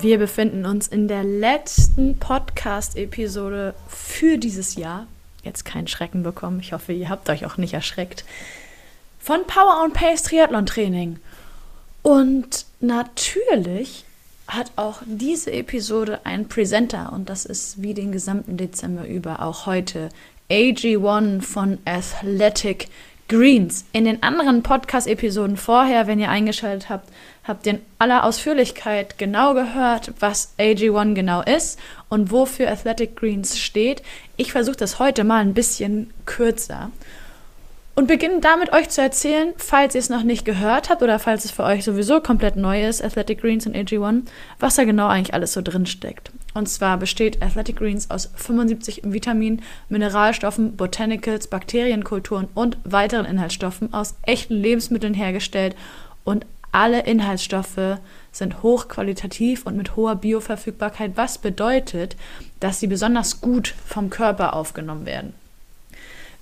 Wir befinden uns in der letzten Podcast-Episode für dieses Jahr. Jetzt keinen Schrecken bekommen. Ich hoffe, ihr habt euch auch nicht erschreckt. Von Power und Pace Triathlon Training. Und natürlich hat auch diese Episode einen Presenter und das ist wie den gesamten Dezember über auch heute AG1 von Athletic Greens. In den anderen Podcast-Episoden vorher, wenn ihr eingeschaltet habt, habt ihr in aller Ausführlichkeit genau gehört, was AG1 genau ist und wofür Athletic Greens steht. Ich versuche das heute mal ein bisschen kürzer und beginne damit euch zu erzählen, falls ihr es noch nicht gehört habt oder falls es für euch sowieso komplett neu ist, Athletic Greens und AG1, was da genau eigentlich alles so drin steckt. Und zwar besteht Athletic Greens aus 75 Vitaminen, Mineralstoffen, Botanicals, Bakterienkulturen und weiteren Inhaltsstoffen aus echten Lebensmitteln hergestellt und alle Inhaltsstoffe sind hochqualitativ und mit hoher Bioverfügbarkeit, was bedeutet, dass sie besonders gut vom Körper aufgenommen werden.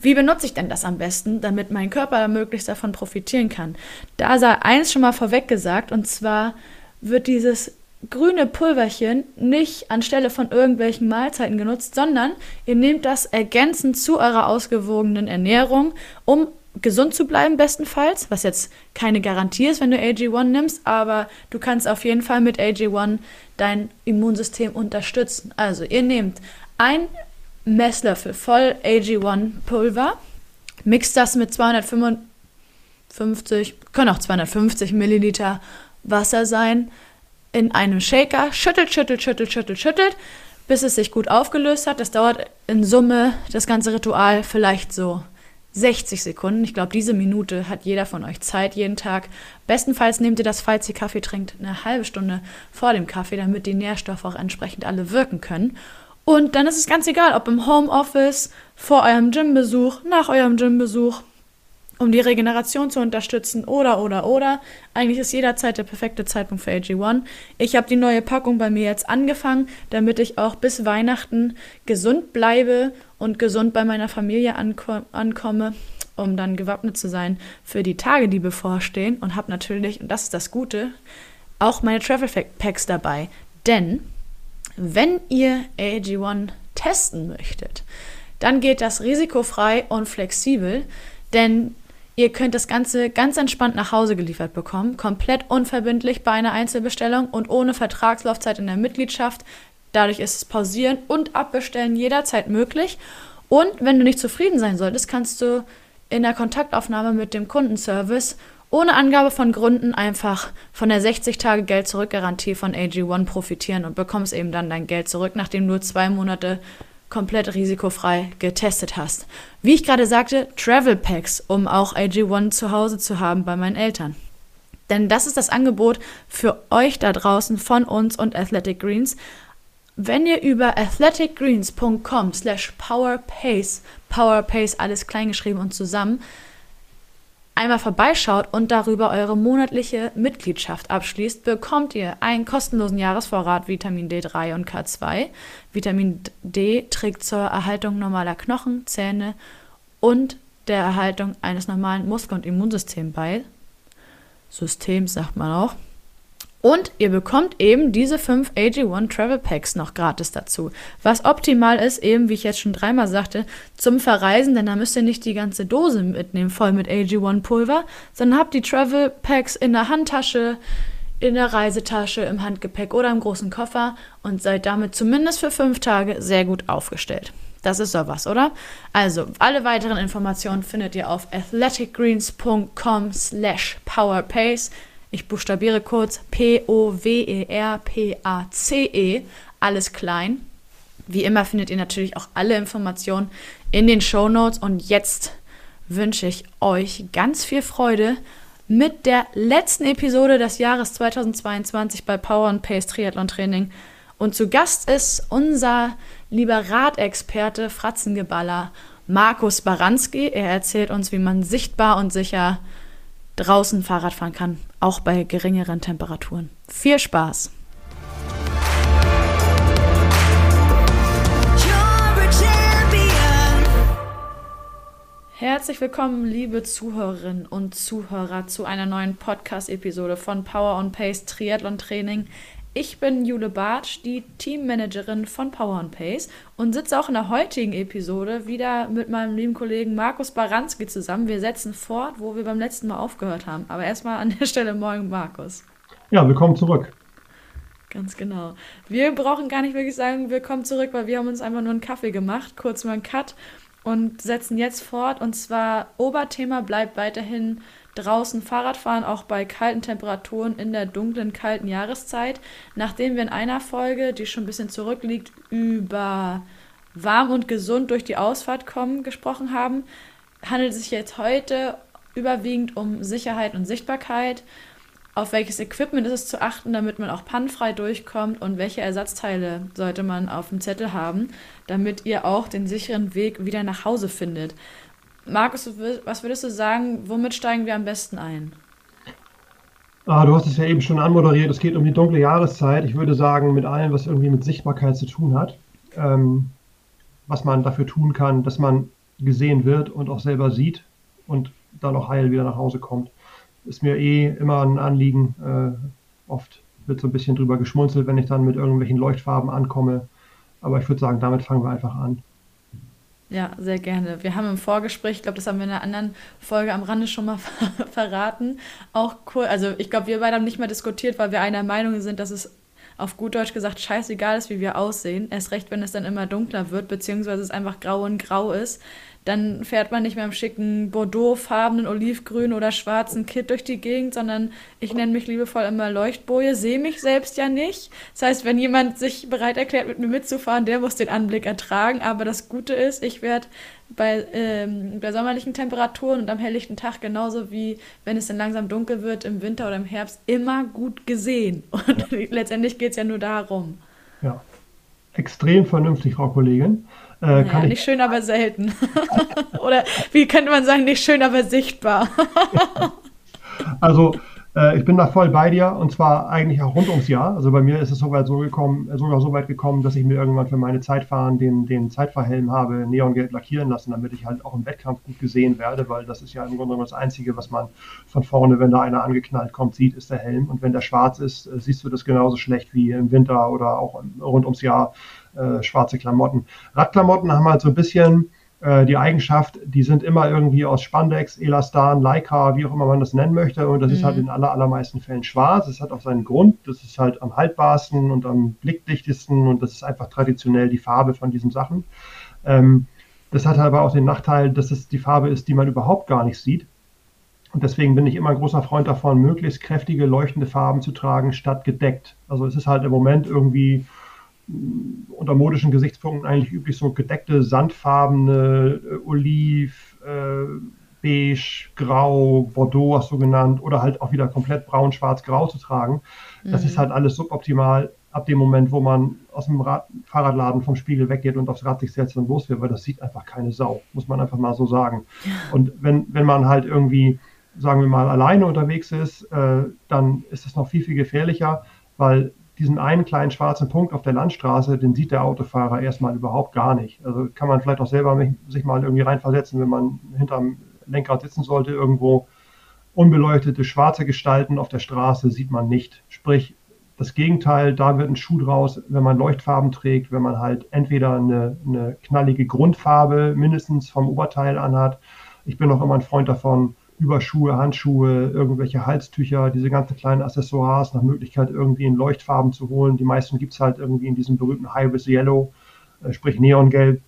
Wie benutze ich denn das am besten, damit mein Körper möglichst davon profitieren kann? Da sei eins schon mal vorweg gesagt, und zwar wird dieses grüne Pulverchen nicht anstelle von irgendwelchen Mahlzeiten genutzt, sondern ihr nehmt das ergänzend zu eurer ausgewogenen Ernährung, um gesund zu bleiben bestenfalls, was jetzt keine Garantie ist, wenn du AG1 nimmst, aber du kannst auf jeden Fall mit AG1 dein Immunsystem unterstützen. Also ihr nehmt ein Messlöffel voll AG1 Pulver, mixt das mit 255, können auch 250 Milliliter Wasser sein, in einem Shaker, schüttelt, schüttelt, schüttelt, schüttelt, schüttelt, bis es sich gut aufgelöst hat. Das dauert in Summe das ganze Ritual vielleicht so 60 Sekunden. Ich glaube, diese Minute hat jeder von euch Zeit jeden Tag. Bestenfalls nehmt ihr das, falls ihr Kaffee trinkt, eine halbe Stunde vor dem Kaffee, damit die Nährstoffe auch entsprechend alle wirken können. Und dann ist es ganz egal, ob im Homeoffice, vor eurem Gymbesuch, nach eurem Gymbesuch, um die Regeneration zu unterstützen oder oder oder. Eigentlich ist jederzeit der perfekte Zeitpunkt für AG1. Ich habe die neue Packung bei mir jetzt angefangen, damit ich auch bis Weihnachten gesund bleibe und gesund bei meiner Familie anko ankomme, um dann gewappnet zu sein für die Tage, die bevorstehen. Und habe natürlich, und das ist das Gute, auch meine Travel Packs dabei. Denn wenn ihr AG1 testen möchtet, dann geht das risikofrei und flexibel, denn ihr könnt das Ganze ganz entspannt nach Hause geliefert bekommen, komplett unverbindlich bei einer Einzelbestellung und ohne Vertragslaufzeit in der Mitgliedschaft. Dadurch ist es pausieren und abbestellen jederzeit möglich. Und wenn du nicht zufrieden sein solltest, kannst du in der Kontaktaufnahme mit dem Kundenservice ohne Angabe von Gründen einfach von der 60-Tage-Geld-Zurück-Garantie von AG1 profitieren und bekommst eben dann dein Geld zurück, nachdem du zwei Monate komplett risikofrei getestet hast. Wie ich gerade sagte, Travel Packs, um auch AG1 zu Hause zu haben bei meinen Eltern. Denn das ist das Angebot für euch da draußen von uns und Athletic Greens. Wenn ihr über athleticgreens.com slash powerpace, powerpace alles kleingeschrieben und zusammen, einmal vorbeischaut und darüber eure monatliche Mitgliedschaft abschließt, bekommt ihr einen kostenlosen Jahresvorrat Vitamin D3 und K2. Vitamin D trägt zur Erhaltung normaler Knochen, Zähne und der Erhaltung eines normalen Muskel- und Immunsystems bei. Systems sagt man auch. Und ihr bekommt eben diese fünf AG1 Travel Packs noch gratis dazu. Was optimal ist, eben wie ich jetzt schon dreimal sagte, zum Verreisen, denn da müsst ihr nicht die ganze Dose mitnehmen, voll mit AG1 Pulver, sondern habt die Travel Packs in der Handtasche, in der Reisetasche, im Handgepäck oder im großen Koffer und seid damit zumindest für fünf Tage sehr gut aufgestellt. Das ist sowas, oder? Also, alle weiteren Informationen findet ihr auf athleticgreens.com slash powerpace. Ich buchstabiere kurz P-O-W-E-R-P-A-C-E, -E, alles klein. Wie immer findet ihr natürlich auch alle Informationen in den Show Notes. Und jetzt wünsche ich euch ganz viel Freude mit der letzten Episode des Jahres 2022 bei Power and Pace Triathlon Training. Und zu Gast ist unser lieber Radexperte Fratzengeballer Markus Baranski. Er erzählt uns, wie man sichtbar und sicher draußen Fahrrad fahren kann, auch bei geringeren Temperaturen. Viel Spaß! Herzlich willkommen, liebe Zuhörerinnen und Zuhörer, zu einer neuen Podcast-Episode von Power on Pace Triathlon Training Ich bin Jule Bartsch, die Teammanagerin von Power and Pace und sitze auch in der heutigen Episode wieder mit meinem lieben Kollegen Markus Baranski zusammen. Wir setzen fort, wo wir beim letzten Mal aufgehört haben. Aber erstmal an der Stelle morgen Markus. Ja, willkommen zurück. Ganz genau. Wir brauchen gar nicht wirklich sagen, willkommen zurück, weil wir haben uns einfach nur einen Kaffee gemacht, kurz mal einen Cut und setzen jetzt fort. Und zwar Oberthema bleibt weiterhin draußen Fahrradfahren, auch bei kalten Temperaturen in der dunklen, kalten Jahreszeit. Nachdem wir in einer Folge, die schon ein bisschen zurückliegt, über warm und gesund durch die Ausfahrt kommen gesprochen haben, handelt es sich jetzt heute überwiegend um Sicherheit und Sichtbarkeit. Auf welches Equipment ist es zu achten, damit man auch pannenfrei durchkommt und welche Ersatzteile sollte man auf dem Zettel haben, damit ihr auch den sicheren Weg wieder nach Hause findet. Markus, was würdest du sagen, womit steigen wir am besten ein? Ah, du hast es ja eben schon anmoderiert, es geht um die dunkle Jahreszeit. Ich würde sagen, mit allem, was irgendwie mit Sichtbarkeit zu tun hat, ähm, was man dafür tun kann, dass man gesehen wird und auch selber sieht und dann auch heil wieder nach Hause kommt. Ist mir eh immer ein Anliegen. Äh, oft wird so ein bisschen drüber geschmunzelt, wenn ich dann mit irgendwelchen Leuchtfarben ankomme. Aber ich würde sagen, damit fangen wir einfach an. Ja, sehr gerne. Wir haben im Vorgespräch, ich glaube, das haben wir in einer anderen Folge am Rande schon mal verraten, auch cool. Also ich glaube, wir beide haben nicht mehr diskutiert, weil wir einer Meinung sind, dass es auf gut Deutsch gesagt scheißegal ist, wie wir aussehen. Erst recht, wenn es dann immer dunkler wird, beziehungsweise es einfach grau und grau ist dann fährt man nicht mehr im schicken Bordeaux-farbenen, olivgrün oder schwarzen Kit durch die Gegend, sondern ich nenne mich liebevoll immer Leuchtboje, sehe mich selbst ja nicht. Das heißt, wenn jemand sich bereit erklärt, mit mir mitzufahren, der muss den Anblick ertragen. Aber das Gute ist, ich werde bei, ähm, bei sommerlichen Temperaturen und am helllichten Tag genauso wie wenn es dann langsam dunkel wird im Winter oder im Herbst immer gut gesehen. Und letztendlich geht es ja nur darum. Ja, extrem vernünftig, Frau Kollegin. Äh, naja, nicht schön, aber selten. Oder wie könnte man sagen, nicht schön, aber sichtbar. also ich bin da voll bei dir und zwar eigentlich auch rund ums Jahr. Also bei mir ist es sogar so gekommen, sogar so weit gekommen, dass ich mir irgendwann für meine Zeitfahren den, den Zeitfahrhelm habe neongelb lackieren lassen, damit ich halt auch im Wettkampf gut gesehen werde, weil das ist ja im Grunde genommen das Einzige, was man von vorne, wenn da einer angeknallt kommt, sieht, ist der Helm. Und wenn der schwarz ist, äh, siehst du das genauso schlecht wie im Winter oder auch rund ums Jahr äh, schwarze Klamotten. Radklamotten haben halt so ein bisschen äh, die Eigenschaft, die sind immer irgendwie aus Spandex, Elastan, Leica, wie auch immer man das nennen möchte. Und das mhm. ist halt mhm. in aller, allermeisten Fällen schwarz. Das hat auch seinen Grund. Das ist halt am haltbarsten und am blickdichtesten und das ist einfach traditionell die Farbe von diesen Sachen. Ähm, das hat aber auch den Nachteil, dass es die Farbe ist, die man überhaupt gar nicht sieht. Und deswegen bin ich immer ein großer Freund davon, möglichst kräftige, leuchtende Farben zu tragen, statt gedeckt. Also es ist halt im Moment irgendwie unter modischen Gesichtspunkten eigentlich üblich, so gedeckte, sandfarbene, äh, oliv, äh, beige, grau, Bordeaux hast du genannt, oder halt auch wieder komplett braun, schwarz, grau zu tragen. Das mhm. ist halt alles suboptimal ab dem Moment, wo man aus dem Rad Fahrradladen vom Spiegel weggeht und aufs Rad sich setzt und los wird, weil das sieht einfach keine Sau, muss man einfach mal so sagen. Und wenn, wenn man halt irgendwie, sagen wir mal, alleine unterwegs ist, äh, dann ist es noch viel, viel gefährlicher, weil diesen einen kleinen schwarzen Punkt auf der Landstraße, den sieht der Autofahrer erstmal überhaupt gar nicht. Also kann man vielleicht auch selber sich mal irgendwie reinversetzen, wenn man hinterm Lenkrad sitzen sollte, irgendwo unbeleuchtete schwarze Gestalten auf der Straße sieht man nicht. Sprich, das Gegenteil, da wird ein Schuh draus, wenn man Leuchtfarben trägt, wenn man halt entweder eine, eine knallige Grundfarbe mindestens vom Oberteil anhat. Ich bin auch immer ein Freund davon, Überschuhe, Handschuhe, irgendwelche Halstücher, diese ganzen kleinen Accessoires, nach Möglichkeit irgendwie in Leuchtfarben zu holen. Die meisten gibt es halt irgendwie in diesem berühmten High-Vis Yellow, äh, sprich Neongelb.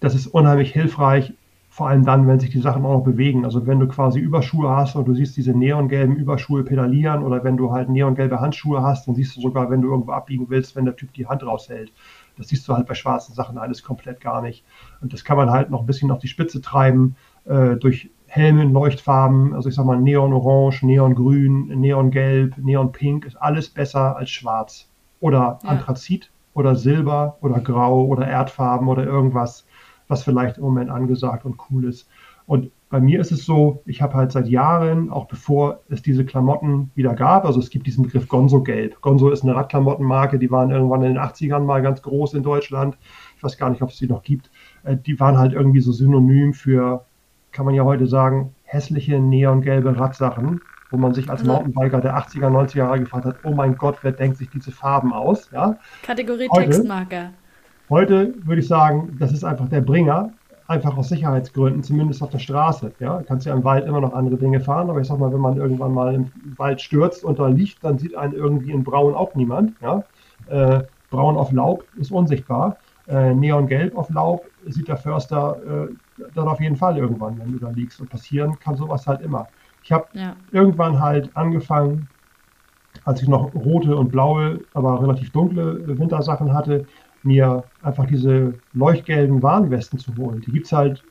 Das ist unheimlich hilfreich, vor allem dann, wenn sich die Sachen auch noch bewegen. Also wenn du quasi Überschuhe hast und du siehst diese neongelben Überschuhe pedalieren oder wenn du halt neongelbe Handschuhe hast, dann siehst du sogar, wenn du irgendwo abbiegen willst, wenn der Typ die Hand raushält. Das siehst du halt bei schwarzen Sachen alles komplett gar nicht. Und das kann man halt noch ein bisschen auf die Spitze treiben äh, durch Helme in Leuchtfarben, also ich sag mal Neon-Orange, Neon-Grün, Neon-Gelb, Neon-Pink, ist alles besser als schwarz. Oder ja. Anthrazit oder Silber oder Grau oder Erdfarben oder irgendwas, was vielleicht im Moment angesagt und cool ist. Und bei mir ist es so, ich habe halt seit Jahren, auch bevor es diese Klamotten wieder gab, also es gibt diesen Begriff Gonzo Gelb. Gonzo ist eine Radklamottenmarke, die waren irgendwann in den 80ern mal ganz groß in Deutschland. Ich weiß gar nicht, ob es die noch gibt. Äh, die waren halt irgendwie so synonym für kann man ja heute sagen, hässliche neongelbe Radsachen. wo man sich als Also- Mountainbiker der 80er, 90er Jahre gefragt hat, oh mein Gott, wer denkt sich diese Farben aus? Ja? Kategorie Heute? Textmarker. Heute würde ich sagen, das ist einfach der Bringer, einfach aus Sicherheitsgründen, zumindest auf der Straße. Ja, du kannst ja im Wald immer noch andere Dinge fahren, aber ich sag mal, wenn man irgendwann mal im Wald stürzt und da liegt, dann sieht einen irgendwie in Braun auch niemand. Ja? Äh, Braun auf Laub ist unsichtbar. Äh, Neongelb auf Laub sieht der Förster äh, dann auf jeden Fall irgendwann, wenn du da liegst. Und passieren kann sowas halt immer. Ich habe Ja. irgendwann halt angefangen, als ich noch rote und blaue, aber relativ dunkle Wintersachen hatte, mir einfach diese leuchtgelben Warnwesten zu holen. Die gibt es halt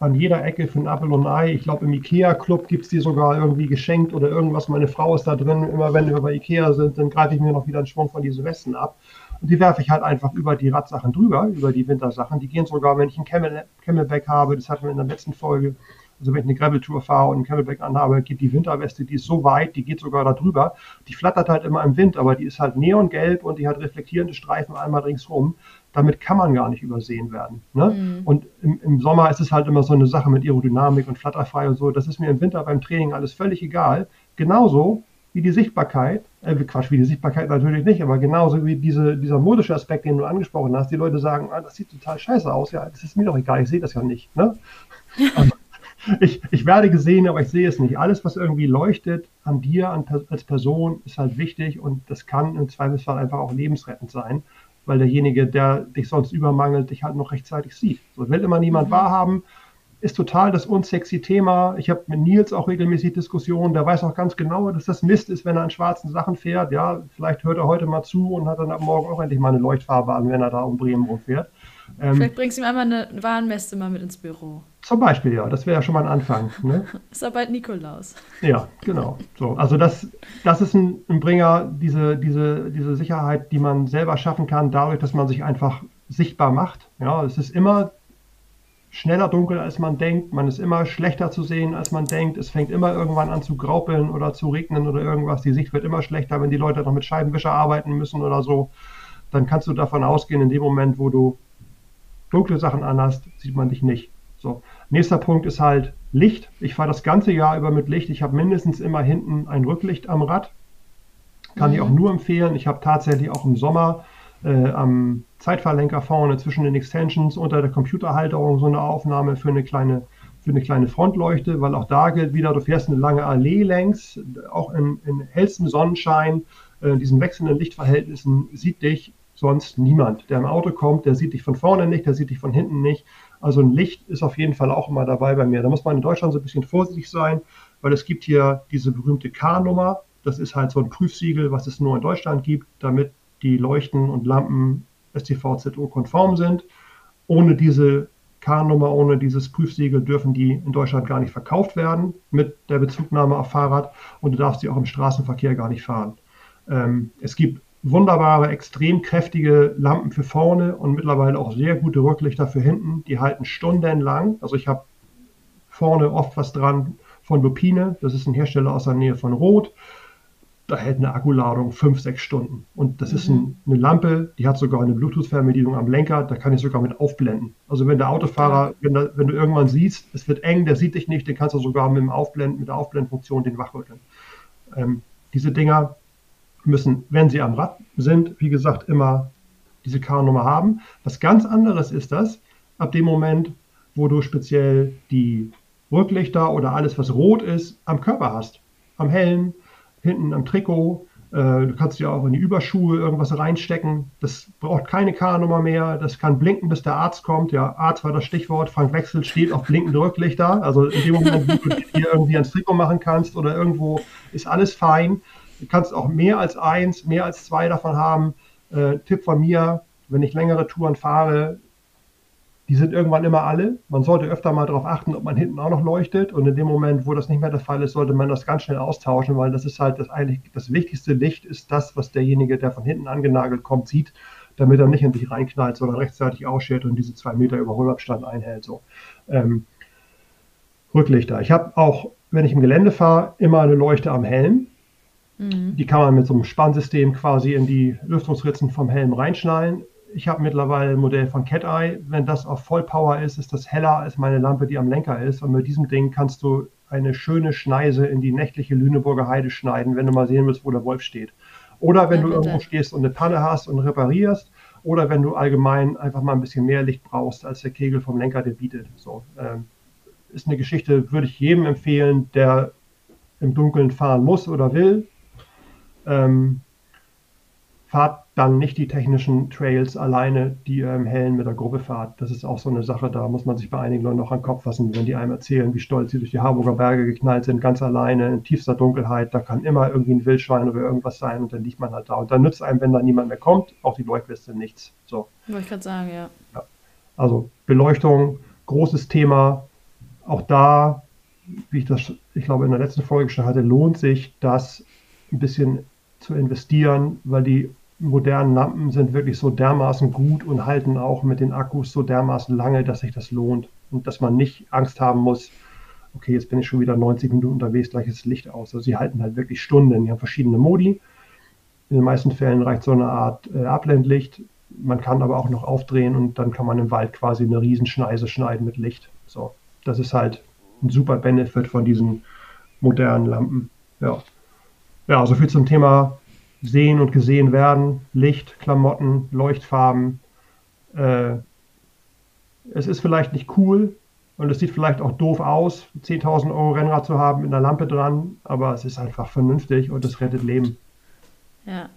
an jeder Ecke für ein Apfel und ein Ei. Ich glaube, im IKEA-Club gibt es die sogar irgendwie geschenkt oder irgendwas. Meine Frau ist da drin. Immer wenn wir bei IKEA sind, dann greife ich mir noch wieder einen Schwung von diesen Westen ab. Und die werfe ich halt einfach über die Radsachen drüber, über die Wintersachen. Die gehen sogar, wenn ich ein Camel, Camelback habe, das hatten wir in der letzten Folge, also wenn ich eine Gravel-Tour fahre und ein Camelback anhabe, geht die Winterweste, die ist so weit, die geht sogar da drüber. Die flattert halt immer im Wind, aber die ist halt neongelb und die hat reflektierende Streifen einmal ringsrum. Damit kann man gar nicht übersehen werden. Ne? Mhm. Und im, im Sommer ist es halt immer so eine Sache mit Aerodynamik und flatterfrei und so. Das ist mir im Winter beim Training alles völlig egal. Genauso wie die Sichtbarkeit, äh, Quatsch, wie die Sichtbarkeit natürlich nicht, aber genauso wie diese, dieser modische Aspekt, den du angesprochen hast. Die Leute sagen, ah, das sieht total scheiße aus. Ja, das ist mir doch egal, ich sehe das ja nicht. Ne? Also, ich, ich werde gesehen, aber ich sehe es nicht. Alles, was irgendwie leuchtet an dir an, als Person, ist halt wichtig und das kann im Zweifelsfall einfach auch lebensrettend sein, weil derjenige, der dich sonst übermangelt, dich halt noch rechtzeitig sieht. So will immer niemand Mhm. wahrhaben. Ist total das unsexy Thema. Ich habe mit Nils auch regelmäßig Diskussionen. Der weiß auch ganz genau, dass das Mist ist, wenn er an schwarzen Sachen fährt. Ja, vielleicht hört er heute mal zu und hat dann ab morgen auch endlich mal eine Leuchtfarbe an, wenn er da um Bremen rumfährt. Ähm, Vielleicht bringst du ihm einmal eine Warnweste mal mit ins Büro. zum Beispiel, ja, das wäre ja schon mal ein Anfang. Ne? Ist ja bald Nikolaus. Ja, genau. So, also das, das ist ein, ein Bringer, diese, diese, diese Sicherheit, die man selber schaffen kann, dadurch, dass man sich einfach sichtbar macht. Ja, es ist immer schneller dunkel, als man denkt. Man ist immer schlechter zu sehen, als man denkt. Es fängt immer irgendwann an zu graupeln oder zu regnen oder irgendwas. Die Sicht wird immer schlechter, wenn die Leute noch mit Scheibenwischer arbeiten müssen oder so. Dann kannst du davon ausgehen, in dem Moment, wo du dunkle Sachen anhast, sieht man dich nicht. So. Nächster Punkt ist halt Licht. Ich fahre das ganze Jahr über mit Licht. Ich habe mindestens immer hinten ein Rücklicht am Rad. Kann ich Mhm. auch nur empfehlen. Ich habe tatsächlich auch im Sommer äh, am Zeitfahrlenker vorne zwischen den Extensions unter der Computerhalterung so eine Aufnahme für eine kleine für eine kleine Frontleuchte, weil auch da gilt wieder, du fährst eine lange Allee längs, auch in, in hellstem Sonnenschein, äh, diesen wechselnden Lichtverhältnissen sieht dich sonst niemand. Der im Auto kommt, der sieht dich von vorne nicht, der sieht dich von hinten nicht. Also ein Licht ist auf jeden Fall auch immer dabei bei mir. Da muss man in Deutschland so ein bisschen vorsichtig sein, weil es gibt hier diese berühmte K-Nummer. Das ist halt so ein Prüfsiegel, was es nur in Deutschland gibt, damit die Leuchten und Lampen STVZO-konform sind. Ohne diese K-Nummer, ohne dieses Prüfsiegel dürfen die in Deutschland gar nicht verkauft werden mit der Bezugnahme auf Fahrrad und du darfst sie auch im Straßenverkehr gar nicht fahren. Ähm, es gibt wunderbare, extrem kräftige Lampen für vorne und mittlerweile auch sehr gute Rücklichter für hinten. Die halten stundenlang. Also ich habe vorne oft was dran von Lupine. Das ist ein Hersteller aus der Nähe von Rot. Da hält eine Akkuladung fünf, sechs Stunden. Und das ist ein, eine Lampe, die hat sogar eine Bluetooth-Fernbedienung am Lenker. Da kann ich sogar mit aufblenden. Also wenn der Autofahrer, wenn, da, wenn du irgendwann siehst, es wird eng, der sieht dich nicht, den kannst du sogar mit, dem Aufblenden, mit der Aufblendfunktion den wachrütteln. Ähm, diese Dinger müssen, wenn sie am Rad sind, wie gesagt, immer diese K-Nummer haben. Was ganz anderes ist das, ab dem Moment, wo du speziell die Rücklichter oder alles, was rot ist, am Körper hast. Am Helm, hinten am Trikot. Äh, du kannst dir auch in die Überschuhe irgendwas reinstecken. Das braucht keine K-Nummer mehr. Das kann blinken, bis der Arzt kommt. Ja, Arzt war das Stichwort. Frank Wechsel steht auf blinkende Rücklichter. Also in dem Moment, wo du dir irgendwie ans Trikot machen kannst oder irgendwo, ist alles fein. Du kannst auch mehr als eins, mehr als zwei davon haben. Äh, Tipp von mir, wenn ich längere Touren fahre, die sind irgendwann immer alle. Man sollte öfter mal darauf achten, ob man hinten auch noch leuchtet. Und in dem Moment, wo das nicht mehr der Fall ist, sollte man das ganz schnell austauschen, weil das ist halt das eigentlich das wichtigste Licht ist das, was derjenige, der von hinten angenagelt kommt, sieht, damit er nicht in dich reinknallt, sondern rechtzeitig ausschert und diese zwei Meter Überholabstand einhält. So. Ähm, Rücklichter. Ich habe auch, wenn ich im Gelände fahre, immer eine Leuchte am Helm. Mhm. Die kann man mit so einem Spannsystem quasi in die Lüftungsritzen vom Helm reinschnallen. Ich habe mittlerweile ein Modell von Cat Eye. Wenn das auf Vollpower ist, ist das heller als meine Lampe, die am Lenker ist. Und mit diesem Ding kannst du eine schöne Schneise in die nächtliche Lüneburger Heide schneiden, wenn du mal sehen willst, wo der Wolf steht. Oder wenn ja, du irgendwo stehst und eine Panne hast und reparierst, oder wenn du allgemein einfach mal ein bisschen mehr Licht brauchst, als der Kegel vom Lenker dir bietet. So, ähm, ist eine Geschichte, würde ich jedem empfehlen, der im Dunkeln fahren muss oder will. Ähm, fahrt dann nicht die technischen Trails alleine, die ihr im Hellen mit der Gruppe fahrt. Das ist auch so eine Sache, da muss man sich bei einigen Leuten noch an den Kopf fassen, wenn die einem erzählen, wie stolz sie durch die Harburger Berge geknallt sind, ganz alleine, in tiefster Dunkelheit. Da kann immer irgendwie ein Wildschwein oder irgendwas sein und dann liegt man halt da. Und dann nützt einem, wenn da niemand mehr kommt, auch die Leuchtweste nichts. So. Wollte ich gerade sagen, ja. ja. Also Beleuchtung, großes Thema. Auch da, wie ich das, ich glaube, in der letzten Folge schon hatte, lohnt sich das ein bisschen zu investieren, weil die modernen Lampen sind wirklich so dermaßen gut und halten auch mit den Akkus so dermaßen lange, dass sich das lohnt und dass man nicht Angst haben muss, okay, jetzt bin ich schon wieder 90 Minuten unterwegs, gleich ist das Licht aus. Also sie halten halt wirklich Stunden. Die haben verschiedene Modi. In den meisten Fällen reicht so eine Art äh, Abblendlicht. Man kann aber auch noch aufdrehen und dann kann man im Wald quasi eine Riesenschneise schneiden mit Licht. So, das ist halt ein super Benefit von diesen modernen Lampen. Ja, ja so viel zum Thema sehen und gesehen werden. Licht, Klamotten, Leuchtfarben. Äh, es ist vielleicht nicht cool und es sieht vielleicht auch doof aus, 10.000 Euro Rennrad zu haben mit einer Lampe dran, aber es ist einfach vernünftig und es rettet Leben. Ja.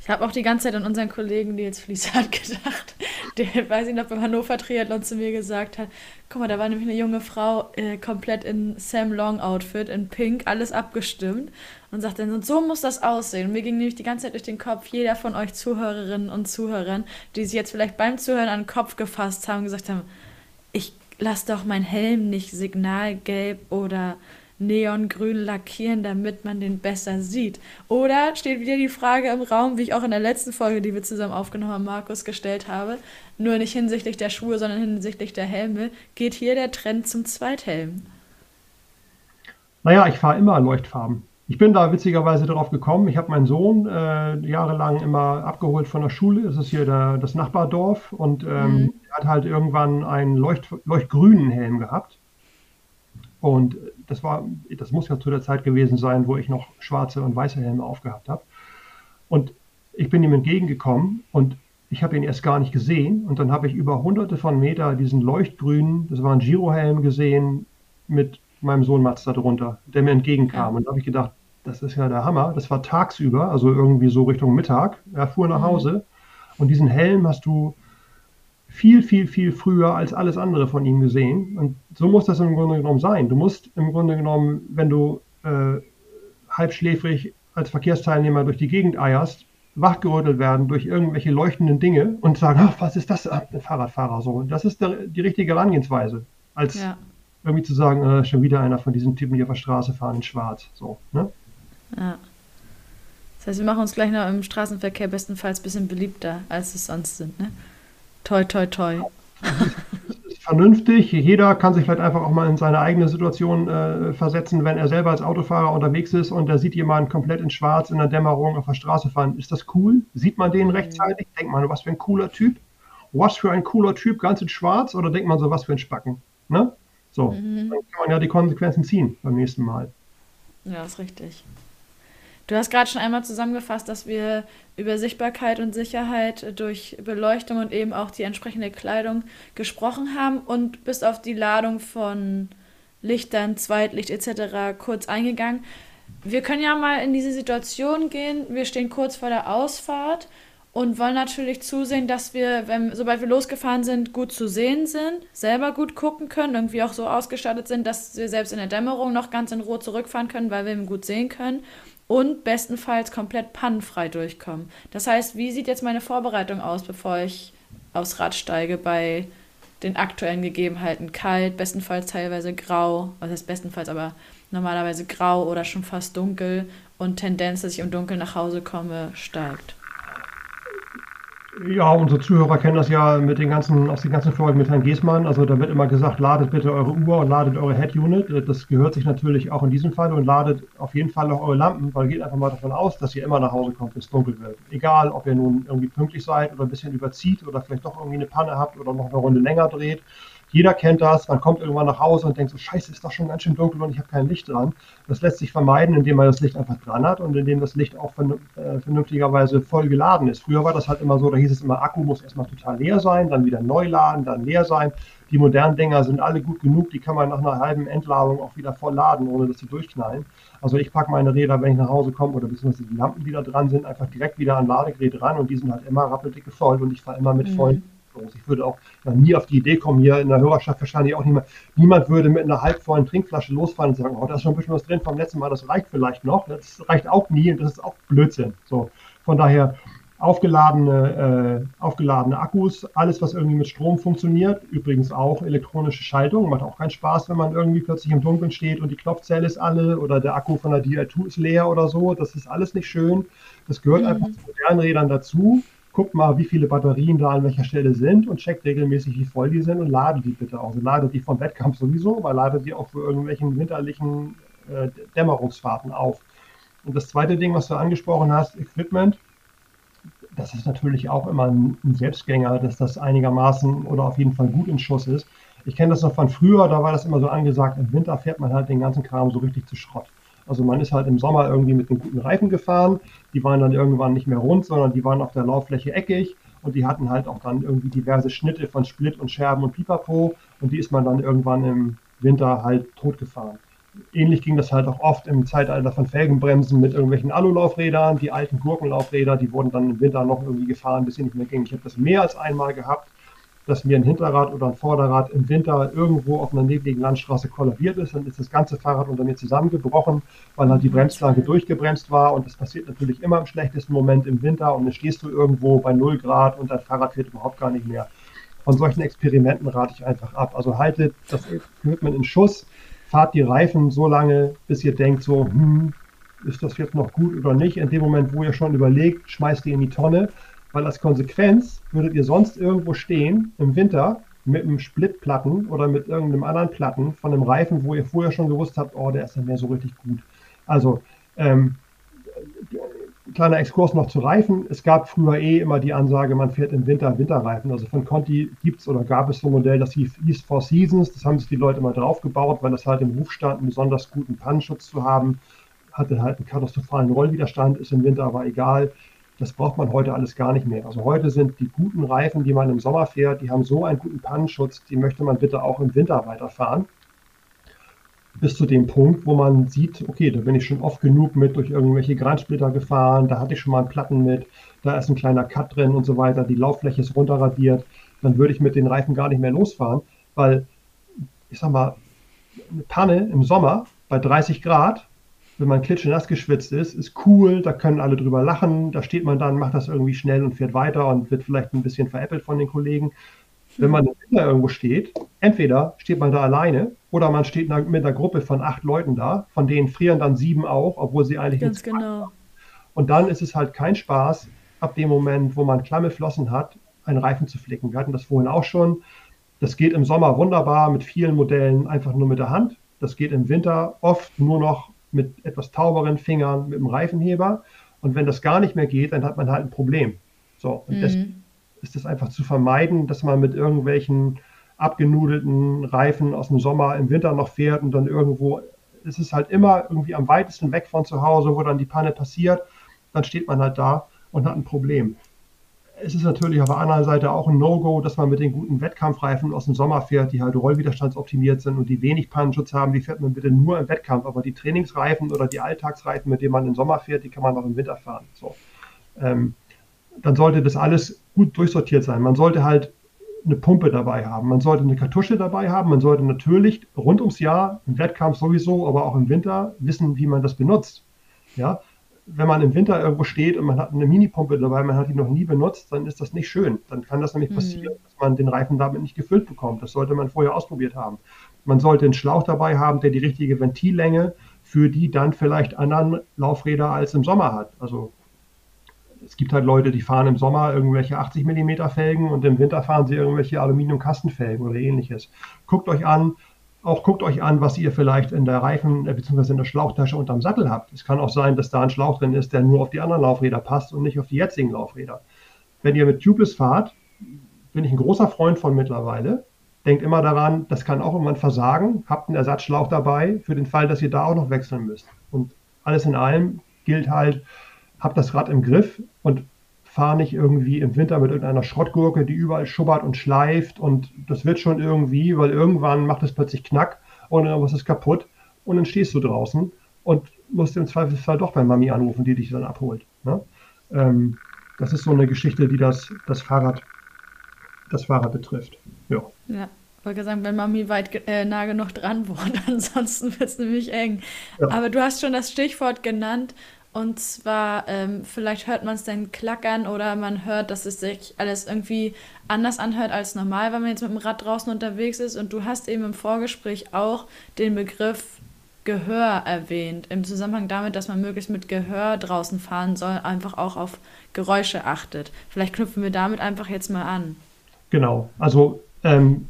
Ich habe auch die ganze Zeit an unseren Kollegen Nils Fließhardt gedacht, der, weiß ich noch, beim Hannover Triathlon zu mir gesagt hat, guck mal, da war nämlich eine junge Frau äh, komplett in Sam Long Outfit, in Pink, alles abgestimmt und sagte dann, so muss das aussehen. Und mir ging nämlich die ganze Zeit durch den Kopf, jeder von euch Zuhörerinnen und Zuhörern, die sich jetzt vielleicht beim Zuhören an den Kopf gefasst haben, gesagt haben, ich lass doch mein Helm nicht signalgelb oder neongrün lackieren, damit man den besser sieht? Oder steht wieder die Frage im Raum, wie ich auch in der letzten Folge, die wir zusammen aufgenommen haben, Markus gestellt habe, nur nicht hinsichtlich der Schuhe, sondern hinsichtlich der Helme, geht hier der Trend zum Zweithelm? Naja, ich fahre immer Leuchtfarben. Ich bin da witzigerweise darauf gekommen. Ich habe meinen Sohn äh, jahrelang immer abgeholt von der Schule. Das ist hier der, das Nachbardorf. Und ähm, mhm. er hat halt irgendwann einen Leucht, leuchtgrünen Helm gehabt. Und das war, das muss ja zu der Zeit gewesen sein, wo ich noch schwarze und weiße Helme aufgehabt habe. Und ich bin ihm entgegengekommen und ich habe ihn erst gar nicht gesehen. Und dann habe ich über hunderte von Meter diesen leuchtgrünen, das war ein Girohelm gesehen, mit meinem Sohn Mats da drunter, der mir entgegenkam. Und da habe ich gedacht, das ist ja der Hammer. Das war tagsüber, also irgendwie so Richtung Mittag. Er fuhr nach mhm. Hause. Und diesen Helm hast du viel, viel, viel früher als alles andere von ihm gesehen. Und so muss das im Grunde genommen sein. Du musst im Grunde genommen, wenn du äh, halbschläfrig als Verkehrsteilnehmer durch die Gegend eierst, wachgerüttelt werden durch irgendwelche leuchtenden Dinge und sagen, ach, was ist das? Ach, ein Fahrradfahrer so. Das ist der, die richtige Herangehensweise. Als ja. irgendwie zu sagen, äh, schon wieder einer von diesen Typen, die auf der Straße fahren in schwarz. So, ne? Ja. Das heißt, wir machen uns gleich noch im Straßenverkehr bestenfalls ein bisschen beliebter, als es sonst sind, ne? Toi, toi, toi. ist vernünftig. Jeder kann sich vielleicht einfach auch mal in seine eigene Situation äh, versetzen, wenn er selber als Autofahrer unterwegs ist und er sieht jemanden komplett in Schwarz in der Dämmerung auf der Straße fahren. Ist das cool? Sieht man den mhm. rechtzeitig? Denkt man, was für ein cooler Typ? Was für ein cooler Typ, ganz in Schwarz? Oder denkt man so, was für ein Spacken? Ne? So, mhm. dann kann man ja die Konsequenzen ziehen beim nächsten Mal. Ja, ist richtig. Du hast gerade schon einmal zusammengefasst, dass wir über Sichtbarkeit und Sicherheit durch Beleuchtung und eben auch die entsprechende Kleidung gesprochen haben und bist auf die Ladung von Lichtern, Zweitlicht etc. kurz eingegangen. Wir können ja mal in diese Situation gehen. Wir stehen kurz vor der Ausfahrt und wollen natürlich zusehen, dass wir, wenn, sobald wir losgefahren sind, gut zu sehen sind, selber gut gucken können, irgendwie auch so ausgestattet sind, dass wir selbst in der Dämmerung noch ganz in Ruhe zurückfahren können, weil wir eben gut sehen können und bestenfalls komplett pannenfrei durchkommen. Das heißt, wie sieht jetzt meine Vorbereitung aus, bevor ich aufs Rad steige bei den aktuellen Gegebenheiten? Kalt, bestenfalls teilweise grau, was heißt bestenfalls, aber normalerweise grau oder schon fast dunkel und Tendenz, dass ich im Dunkeln nach Hause komme, steigt. Ja, unsere Zuhörer kennen das ja mit den ganzen, aus den ganzen Folgen mit Herrn Giesmann. Also da wird immer gesagt, ladet bitte eure Uhr und ladet eure Head-Unit. Das gehört sich natürlich auch in diesem Fall und ladet auf jeden Fall auch eure Lampen, weil geht einfach mal davon aus, dass ihr immer nach Hause kommt, wenn es dunkel wird. Egal, ob ihr nun irgendwie pünktlich seid oder ein bisschen überzieht oder vielleicht doch irgendwie eine Panne habt oder noch eine Runde länger dreht. Jeder kennt das, man kommt irgendwann nach Hause und denkt so, scheiße, ist doch schon ganz schön dunkel und ich habe kein Licht dran. Das lässt sich vermeiden, indem man das Licht einfach dran hat und indem das Licht auch äh, vernünftigerweise voll geladen ist. Früher war das halt immer so, da hieß es immer, Akku muss erstmal total leer sein, dann wieder neu laden, dann leer sein. Die modernen Dinger sind alle gut genug, die kann man nach einer halben Entladung auch wieder voll laden, ohne dass sie durchknallen. Also ich packe meine Räder, wenn ich nach Hause komme oder beziehungsweise die Lampen, die da dran sind, einfach direkt wieder an Ladegerät ran und die sind halt immer rappeldicke voll und ich fahre immer mit mhm. Los. Ich würde auch nie auf die Idee kommen, hier in der Hörerschaft wahrscheinlich auch niemand, niemand würde mit einer halbvollen Trinkflasche losfahren und sagen, oh, da ist schon ein bisschen was drin vom letzten Mal, das reicht vielleicht noch. Das reicht auch nie und das ist auch Blödsinn. So, von daher aufgeladene, äh, aufgeladene Akkus, alles, was irgendwie mit Strom funktioniert, übrigens auch elektronische Schaltung, macht auch keinen Spaß, wenn man irgendwie plötzlich im Dunkeln steht und die Knopfzelle ist alle oder der Akku von der Di2 ist leer oder so, das ist alles nicht schön. Das gehört mhm. einfach zu modernen Rädern dazu. Guckt mal, wie viele Batterien da an welcher Stelle sind und checkt regelmäßig, wie voll die sind und ladet die bitte auch. Also ladet die vom Wettkampf sowieso, aber ladet die auch für irgendwelchen winterlichen äh, Dämmerungsfahrten auf. Und das zweite Ding, was du angesprochen hast, Equipment, das ist natürlich auch immer ein, Selbstgänger, dass das einigermaßen oder auf jeden Fall gut in Schuss ist. Ich kenne das noch von früher, da war das immer so angesagt, im Winter fährt man halt den ganzen Kram so richtig zu Schrott. Also man ist halt im Sommer irgendwie mit den guten Reifen gefahren, die waren dann irgendwann nicht mehr rund, sondern die waren auf der Lauffläche eckig. Und die hatten halt auch dann irgendwie diverse Schnitte von Split und Scherben und Pipapo. Und die ist man dann irgendwann im Winter halt totgefahren. Ähnlich ging das halt auch oft im Zeitalter von Felgenbremsen mit irgendwelchen Alulaufrädern. Die alten Gurkenlaufräder, die wurden dann im Winter noch irgendwie gefahren, bis sie nicht mehr gingen. Ich habe das mehr als einmal gehabt, dass mir ein Hinterrad oder ein Vorderrad im Winter irgendwo auf einer nebligen Landstraße kollabiert ist. Dann ist das ganze Fahrrad unter mir zusammengebrochen, weil halt die Bremsschlange durchgebremst war. Und das passiert natürlich immer im schlechtesten Moment im Winter. Und dann stehst du irgendwo bei 0 Grad und dein Fahrrad fährt überhaupt gar nicht mehr. Von solchen Experimenten rate ich einfach ab. Also haltet das Equipment in Schuss fahrt die Reifen so lange, bis ihr denkt, so, hm, ist das jetzt noch gut oder nicht? In dem Moment, wo ihr schon überlegt, schmeißt ihr in die Tonne, weil als Konsequenz würdet ihr sonst irgendwo stehen im Winter mit einem Splitplatten oder mit irgendeinem anderen Platten von einem Reifen, wo ihr vorher schon gewusst habt, oh, der ist dann mehr so richtig gut. Also ähm, kleiner Exkurs noch zu Reifen. Es gab früher eh immer die Ansage, man fährt im Winter Winterreifen. Also von Conti gibt es oder gab es so ein Modell, das hieß, Four Seasons. Das haben sich die Leute mal draufgebaut, weil das halt im Ruf stand, einen besonders guten Pannenschutz zu haben. Hatte halt einen katastrophalen Rollwiderstand, ist im Winter aber egal. Das braucht man heute alles gar nicht mehr. Also heute sind die guten Reifen, die man im Sommer fährt, die haben so einen guten Pannenschutz, die möchte man bitte auch im Winter weiterfahren bis zu dem Punkt, wo man sieht, okay, da bin ich schon oft genug mit durch irgendwelche Gransplitter gefahren, da hatte ich schon mal einen Platten mit, da ist ein kleiner Cut drin und so weiter, die Lauffläche ist runterradiert, dann würde ich mit den Reifen gar nicht mehr losfahren, weil, ich sag mal, eine Panne im Sommer bei 30 Grad, wenn man klitschenass geschwitzt ist, ist cool, da können alle drüber lachen, da steht man dann, macht das irgendwie schnell und fährt weiter und wird vielleicht ein bisschen veräppelt von den Kollegen. Wenn man im Winter irgendwo steht, entweder steht man da alleine oder man steht mit einer Gruppe von acht Leuten da, von denen frieren dann sieben auch, obwohl sie eigentlich Ganz genau. Haben. Und dann ist es halt kein Spaß, ab dem Moment, wo man klamme Flossen hat, einen Reifen zu flicken. Wir hatten das vorhin auch schon. Das geht im Sommer wunderbar mit vielen Modellen einfach nur mit der Hand. Das geht im Winter oft nur noch mit etwas tauberen Fingern mit dem Reifenheber. Und wenn das gar nicht mehr geht, dann hat man halt ein Problem. So, und mhm. deswegen ist es einfach zu vermeiden, dass man mit irgendwelchen abgenudelten Reifen aus dem Sommer im Winter noch fährt und dann irgendwo, es ist halt immer irgendwie am weitesten weg von zu Hause, wo dann die Panne passiert, dann steht man halt da und hat ein Problem. Es ist natürlich auf der anderen Seite auch ein No-Go, dass man mit den guten Wettkampfreifen aus dem Sommer fährt, die halt rollwiderstandsoptimiert sind und die wenig Pannenschutz haben, die fährt man bitte nur im Wettkampf. Aber die Trainingsreifen oder die Alltagsreifen, mit denen man im Sommer fährt, die kann man auch im Winter fahren. So. Ähm, dann sollte das alles gut durchsortiert sein. Man sollte halt eine Pumpe dabei haben, man sollte eine Kartusche dabei haben, man sollte natürlich rund ums Jahr, im Wettkampf sowieso, aber auch im Winter wissen, wie man das benutzt. Ja, wenn man im Winter irgendwo steht und man hat eine Minipumpe dabei, man hat die noch nie benutzt, dann ist das nicht schön. Dann kann das nämlich mhm. passieren, dass man den Reifen damit nicht gefüllt bekommt. Das sollte man vorher ausprobiert haben. Man sollte einen Schlauch dabei haben, der die richtige Ventillänge für die dann vielleicht anderen Laufräder als im Sommer hat. Also es gibt halt Leute, die fahren im Sommer irgendwelche 80 mm Felgen und im Winter fahren sie irgendwelche Aluminiumkastenfelgen oder ähnliches. Guckt euch an, auch guckt euch an, was ihr vielleicht in der Reifen- äh, bzw. in der Schlauchtasche unterm Sattel habt. Es kann auch sein, dass da ein Schlauch drin ist, der nur auf die anderen Laufräder passt und nicht auf die jetzigen Laufräder. Wenn ihr mit Tubeless fahrt, bin ich ein großer Freund von mittlerweile, denkt immer daran, das kann auch irgendwann versagen. Habt einen Ersatzschlauch dabei für den Fall, dass ihr da auch noch wechseln müsst. Und alles in allem gilt halt, habt das Rad im Griff und fahr nicht irgendwie im Winter mit irgendeiner Schrottgurke, die überall schubbert und schleift und das wird schon irgendwie, weil irgendwann macht es plötzlich Knack und irgendwas ist kaputt und dann stehst du draußen und musst im Zweifelsfall doch bei Mami anrufen, die dich dann abholt. Ne? Ähm, das ist so eine Geschichte, die das, das Fahrrad das Fahrrad betrifft. Ja. Ja, wollte sagen, wenn Mami weit äh, nah genug dran wohnt, ansonsten wird es nämlich eng. Ja. Aber du hast schon das Stichwort genannt. Und zwar, ähm, vielleicht hört man es dann klackern oder man hört, dass es sich alles irgendwie anders anhört als normal, wenn man jetzt mit dem Rad draußen unterwegs ist. Und du hast eben im Vorgespräch auch den Begriff Gehör erwähnt, im Zusammenhang damit, dass man möglichst mit Gehör draußen fahren soll, einfach auch auf Geräusche achtet. Vielleicht knüpfen wir damit einfach jetzt mal an. Genau, also ähm,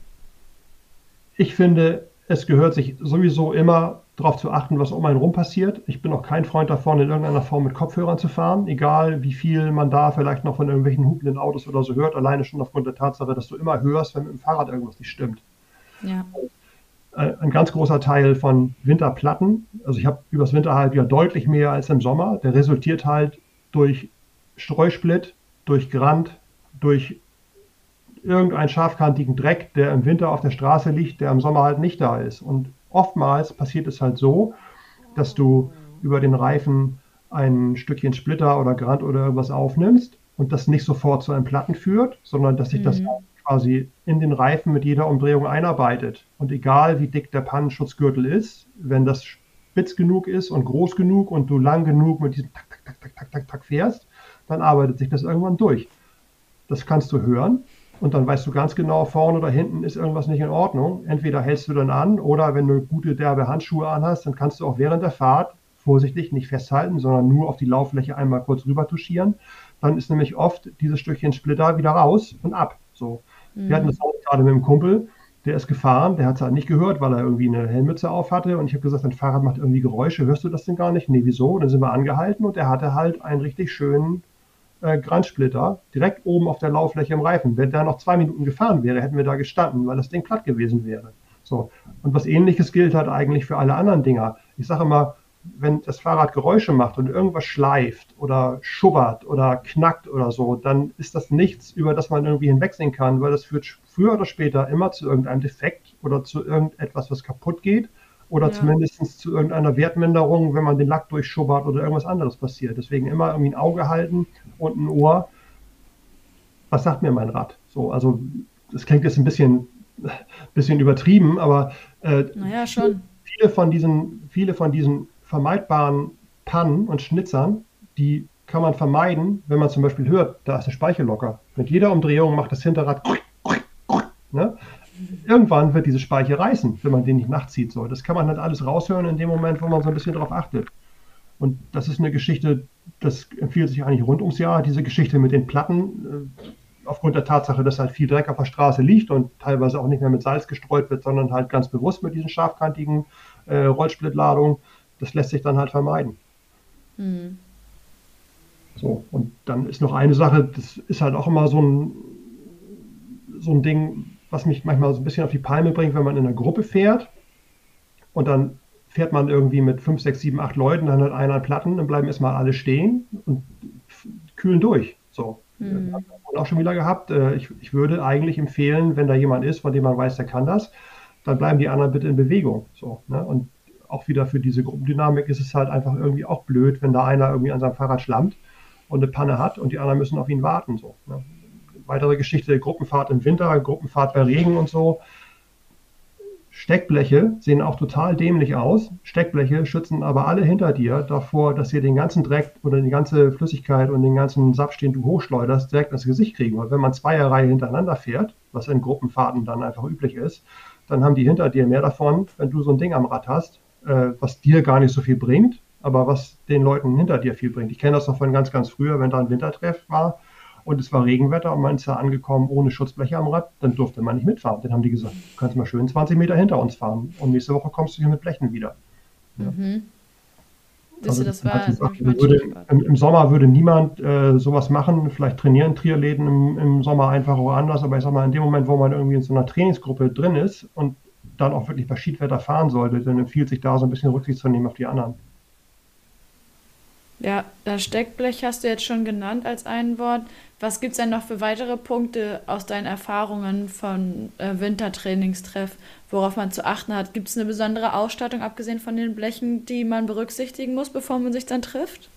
ich finde, es gehört sich sowieso immer darauf zu achten, was um einen rum passiert. Ich bin auch kein Freund davon, in irgendeiner Form mit Kopfhörern zu fahren, egal wie viel man da vielleicht noch von irgendwelchen hupenden Autos oder so hört, alleine schon aufgrund der Tatsache, dass du immer hörst, wenn mit dem Fahrrad irgendwas nicht stimmt. Ja. Ein ganz großer Teil von Winterplatten, also ich habe übers Winterhalbjahr deutlich mehr als im Sommer, der resultiert halt durch Streusplit, durch Grand, durch irgendeinen scharfkantigen Dreck, der im Winter auf der Straße liegt, der im Sommer halt nicht da ist. Und oftmals passiert es halt so, dass du über den Reifen ein Stückchen Splitter oder Grand oder irgendwas aufnimmst und das nicht sofort zu einem Platten führt, sondern dass sich mhm. das quasi in den Reifen mit jeder Umdrehung einarbeitet. Und egal wie dick der Pannenschutzgürtel ist, wenn das spitz genug ist und groß genug und du lang genug mit diesem Tak, Tak, Tak, Tak, Tak, Tak, Tak fährst, dann arbeitet sich das irgendwann durch. Das kannst du hören und dann weißt du ganz genau, vorne oder hinten ist irgendwas nicht in Ordnung. Entweder hältst du dann an oder wenn du gute derbe Handschuhe anhast, dann kannst du auch während der Fahrt vorsichtig nicht festhalten, sondern nur auf die Lauffläche einmal kurz rüber touchieren. Dann ist nämlich oft dieses Stückchen Splitter wieder raus und ab. So. Mhm. Wir hatten das auch gerade mit dem Kumpel, der ist gefahren, der hat es halt nicht gehört, weil er irgendwie eine Helmmütze auf hatte. Und ich habe gesagt, dein Fahrrad macht irgendwie Geräusche, hörst du das denn gar nicht? Nee, wieso? Und dann sind wir angehalten und er hatte halt einen richtig schönen äh, Grandsplitter direkt oben auf der Lauffläche im Reifen. Wenn der noch zwei Minuten gefahren wäre, hätten wir da gestanden, weil das Ding platt gewesen wäre. So. Und was ähnliches gilt halt eigentlich für alle anderen Dinger. Ich sage immer, wenn das Fahrrad Geräusche macht und irgendwas schleift oder schubbert oder knackt oder so, dann ist das nichts, über das man irgendwie hinwegsehen kann, weil das führt früher oder später immer zu irgendeinem Defekt oder zu irgendetwas, was kaputt geht oder ja. zumindest zu irgendeiner Wertminderung, wenn man den Lack durchschubbert oder irgendwas anderes passiert. Deswegen immer irgendwie ein Auge halten und ein Ohr. Was sagt mir mein Rad? So, also das klingt jetzt ein bisschen, bisschen übertrieben, aber äh, naja, viele von diesen, viele von diesen vermeidbaren Pannen und Schnitzern, die kann man vermeiden, wenn man zum Beispiel hört, da ist eine Speiche locker. Mit jeder Umdrehung macht das Hinterrad. Ne? Irgendwann wird diese Speiche reißen, wenn man den nicht nachzieht. So. Das kann man halt alles raushören in dem Moment, wo man so ein bisschen darauf achtet. Und das ist eine Geschichte, das empfiehlt sich eigentlich rund ums Jahr. Diese Geschichte mit den Platten, äh, aufgrund der Tatsache, dass halt viel Dreck auf der Straße liegt und teilweise auch nicht mehr mit Salz gestreut wird, sondern halt ganz bewusst mit diesen scharfkantigen äh, Rollsplittladungen das lässt sich dann halt vermeiden. Mhm. So, und dann ist noch eine Sache, das ist halt auch immer so ein, so ein Ding, was mich manchmal so ein bisschen auf die Palme bringt, wenn man in einer Gruppe fährt und dann fährt man irgendwie mit 5, 6, 7, 8 Leuten, dann hat einer Platten, dann bleiben erstmal alle stehen und kühlen durch. So. Mhm. auch schon wieder gehabt. Äh, ich, ich würde eigentlich empfehlen, wenn da jemand ist, von dem man weiß, der kann das, dann bleiben die anderen bitte in Bewegung. So, ne? Und auch wieder für diese Gruppendynamik ist es halt einfach irgendwie auch blöd, wenn da einer irgendwie an seinem Fahrrad schlammt und eine Panne hat und die anderen müssen auf ihn warten. So, ne? Weitere Geschichte, Gruppenfahrt im Winter, Gruppenfahrt bei Regen und so. Steckbleche sehen auch total dämlich aus. Steckbleche schützen aber alle hinter dir davor, dass ihr den ganzen Dreck oder die ganze Flüssigkeit und den ganzen Saft, den du hochschleuderst, direkt ins Gesicht kriegen. Weil wenn man Zweierreihe hintereinander fährt, was in Gruppenfahrten dann einfach üblich ist, dann haben die hinter dir mehr davon, wenn du so ein Ding am Rad hast, äh, was dir gar nicht so viel bringt, aber was den Leuten hinter dir viel bringt. Ich kenne das noch von ganz, ganz früher, wenn da ein Wintertreff war und es war Regenwetter und man ist da angekommen ohne Schutzbleche am Rad, dann durfte man nicht mitfahren. Dann haben die gesagt, du kannst mal schön 20 Meter hinter uns fahren und nächste Woche kommst du hier mit Blechen wieder. Ja. Mhm. Also, das war gesagt, würde, im, im, Sommer würde niemand äh, sowas machen. Vielleicht trainieren Triathleten im, im Sommer einfach oder anders. Aber ich sag mal, in dem Moment, wo man irgendwie in so einer Trainingsgruppe drin ist und dann auch wirklich bei Schiedwetter fahren sollte, dann empfiehlt sich da so ein bisschen Rücksicht zu nehmen auf die anderen. Ja, das Steckblech hast du jetzt schon genannt als ein Wort. Was gibt es denn noch für weitere Punkte aus deinen Erfahrungen von äh, Wintertrainingstreff, worauf man zu achten hat? Gibt es eine besondere Ausstattung, abgesehen von den Blechen, die man berücksichtigen muss, bevor man sich dann trifft?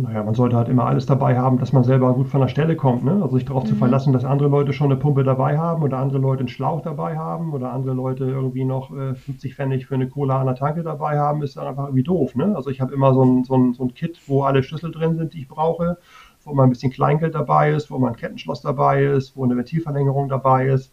Naja, man sollte halt immer alles dabei haben, dass man selber gut von der Stelle kommt. Ne? Also sich darauf mhm. zu verlassen, dass andere Leute schon eine Pumpe dabei haben oder andere Leute einen Schlauch dabei haben oder andere Leute irgendwie noch äh, 50 Pfennig für eine Cola an der Tanke dabei haben, ist einfach irgendwie doof. Ne? Also ich habe immer so ein, so, ein, so ein Kit, wo alle Schlüssel drin sind, die ich brauche, wo mal ein bisschen Kleingeld dabei ist, wo mal ein Kettenschloss dabei ist, wo eine Ventilverlängerung dabei ist.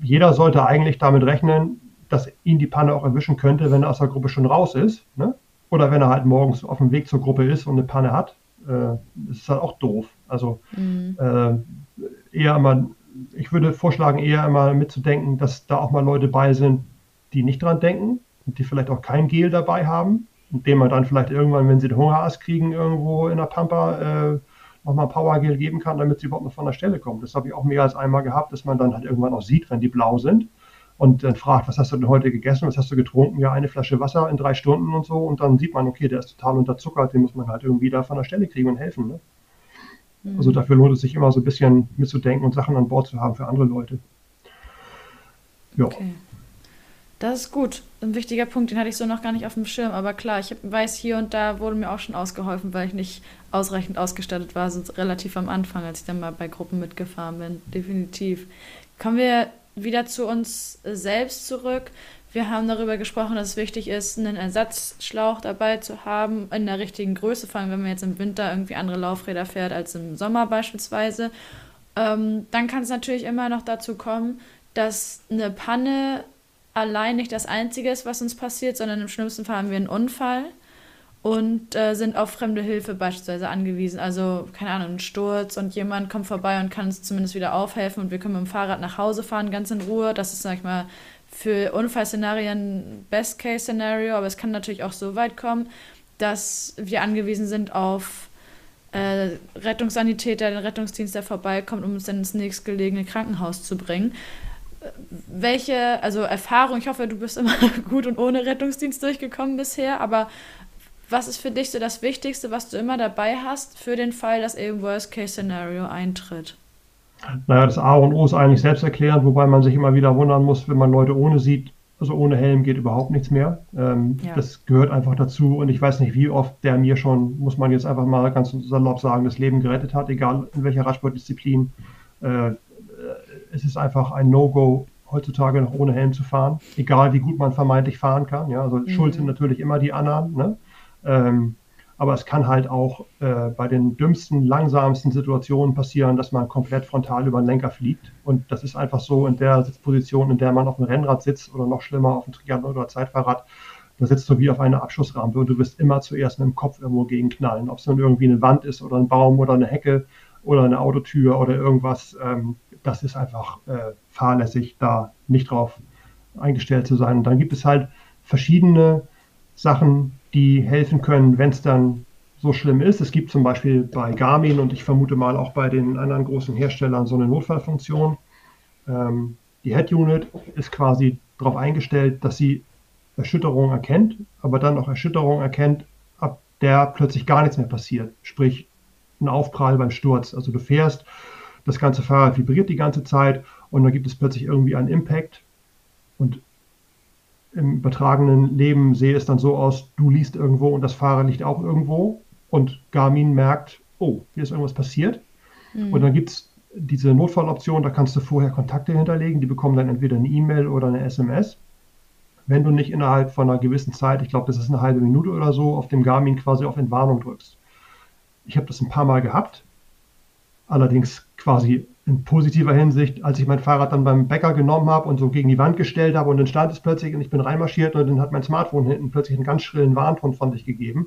Jeder sollte eigentlich damit rechnen, dass ihn die Panne auch erwischen könnte, wenn er aus der Gruppe schon raus ist. Ne? Oder wenn er halt morgens auf dem Weg zur Gruppe ist und eine Panne hat, äh, ist halt auch doof. Also mhm. äh, eher immer, ich würde vorschlagen, eher immer mitzudenken, dass da auch mal Leute bei sind, die nicht dran denken und die vielleicht auch kein Gel dabei haben, dem man dann vielleicht irgendwann, wenn sie den Hungerast kriegen, irgendwo in der Pampa äh, nochmal Powergel geben kann, damit sie überhaupt noch von der Stelle kommen. Das habe ich auch mehr als einmal gehabt, dass man dann halt irgendwann auch sieht, wenn die blau sind und dann fragt, was hast du denn heute gegessen, was hast du getrunken? Ja, eine Flasche Wasser in drei Stunden und so. Und dann sieht man, okay, der ist total unterzuckert, den muss man halt irgendwie da von der Stelle kriegen und helfen. Ne? Mhm. Also dafür lohnt es sich immer so ein bisschen mitzudenken und Sachen an Bord zu haben für andere Leute. Ja. Okay. Das ist gut. Ein wichtiger Punkt, den hatte ich so noch gar nicht auf dem Schirm. Aber klar, ich weiß, hier und da wurde mir auch schon ausgeholfen, weil ich nicht ausreichend ausgestattet war, so relativ am Anfang, als ich dann mal bei Gruppen mitgefahren bin. Definitiv. Kommen wir wieder zu uns selbst zurück. Wir haben darüber gesprochen, dass es wichtig ist, einen Ersatzschlauch dabei zu haben, in der richtigen Größe, vor allem wenn man jetzt im Winter irgendwie andere Laufräder fährt als im Sommer beispielsweise. Ähm, dann kann es natürlich immer noch dazu kommen, dass eine Panne allein nicht das Einzige ist, was uns passiert, sondern im schlimmsten Fall haben wir einen Unfall und äh, sind auf fremde Hilfe beispielsweise angewiesen. Also, keine Ahnung, ein Sturz und jemand kommt vorbei und kann uns zumindest wieder aufhelfen und wir können mit dem Fahrrad nach Hause fahren, ganz in Ruhe. Das ist, sag ich mal, für Unfallszenarien Best-Case-Szenario, aber es kann natürlich auch so weit kommen, dass wir angewiesen sind auf äh, Rettungssanitäter, den Rettungsdienst, der vorbeikommt, um uns dann ins nächstgelegene Krankenhaus zu bringen. Welche, also Erfahrung, ich hoffe, du bist immer gut und ohne Rettungsdienst durchgekommen bisher, aber was ist für dich so das Wichtigste, was du immer dabei hast, für den Fall, dass eben Worst-Case-Szenario eintritt? Naja, das A und O ist eigentlich selbsterklärend, wobei man sich immer wieder wundern muss, wenn man Leute ohne sieht. Also ohne Helm geht überhaupt nichts mehr. Ähm, ja. Das gehört einfach dazu und ich weiß nicht, wie oft der mir schon, muss man jetzt einfach mal ganz salopp sagen, das Leben gerettet hat, egal in welcher Radsportdisziplin. Äh, es ist einfach ein No-Go, heutzutage noch ohne Helm zu fahren, egal wie gut man vermeintlich fahren kann. Ja, also mhm. schuld sind natürlich immer die anderen. Ne? Ähm, aber es kann halt auch äh, bei den dümmsten, langsamsten Situationen passieren, dass man komplett frontal über den Lenker fliegt. Und das ist einfach so in der Sitzposition, in der man auf dem Rennrad sitzt oder noch schlimmer auf dem Triathlon oder Zeitfahrrad. Da sitzt du wie auf einer Abschussrampe und du wirst immer zuerst mit dem Kopf irgendwo gegen knallen. Ob es nun irgendwie eine Wand ist oder ein Baum oder eine Hecke oder eine Autotür oder irgendwas. Ähm, das ist einfach äh, fahrlässig, da nicht drauf eingestellt zu sein. Und dann gibt es halt verschiedene Sachen, die helfen können, wenn es dann so schlimm ist. Es gibt zum Beispiel bei Garmin und ich vermute mal auch bei den anderen großen Herstellern so eine Notfallfunktion. Ähm, die Head Unit ist quasi darauf eingestellt, dass sie Erschütterung erkennt, aber dann auch Erschütterung erkennt, ab der plötzlich gar nichts mehr passiert. Sprich, ein Aufprall beim Sturz. Also du fährst, das ganze Fahrrad vibriert die ganze Zeit und dann gibt es plötzlich irgendwie einen Impact und im übertragenen Leben sehe es dann so aus, du liest irgendwo und das Fahrrad liegt auch irgendwo und Garmin merkt, oh, hier ist irgendwas passiert. Mhm. Und dann gibt es diese Notfalloption, da kannst du vorher Kontakte hinterlegen, die bekommen dann entweder eine E-Mail oder eine SMS. Wenn du nicht innerhalb von einer gewissen Zeit, ich glaube, das ist eine halbe Minute oder so, auf dem Garmin quasi auf Entwarnung drückst. Ich habe das ein paar Mal gehabt, allerdings quasi in positiver Hinsicht, als ich mein Fahrrad dann beim Bäcker genommen habe und so gegen die Wand gestellt habe und dann stand es plötzlich und ich bin reinmarschiert und dann hat mein Smartphone hinten plötzlich einen ganz schrillen Warnton von sich gegeben.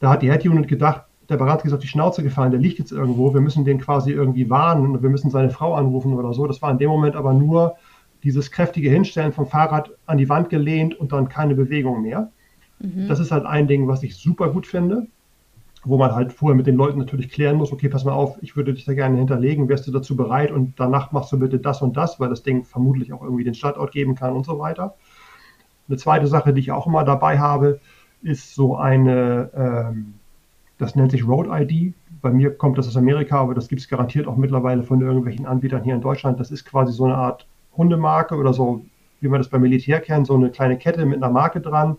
Da hat die Head Unit gedacht, der Berater ist auf die Schnauze gefallen, der liegt jetzt irgendwo, wir müssen den quasi irgendwie warnen und wir müssen seine Frau anrufen oder so. Das war in dem Moment aber nur dieses kräftige Hinstellen vom Fahrrad an die Wand gelehnt und dann keine Bewegung mehr. Mhm. Das ist halt ein Ding, was ich super gut finde, wo man halt vorher mit den Leuten natürlich klären muss, okay, pass mal auf, ich würde dich da gerne hinterlegen, wärst du dazu bereit und danach machst du bitte das und das, weil das Ding vermutlich auch irgendwie den Standort geben kann und so weiter. Eine zweite Sache, die ich auch immer dabei habe, ist so eine, ähm, das nennt sich Road ID. Bei mir kommt das aus Amerika, aber das gibt es garantiert auch mittlerweile von irgendwelchen Anbietern hier in Deutschland. Das ist quasi so eine Art Hundemarke oder so, wie man das beim Militär kennt, so eine kleine Kette mit einer Marke dran.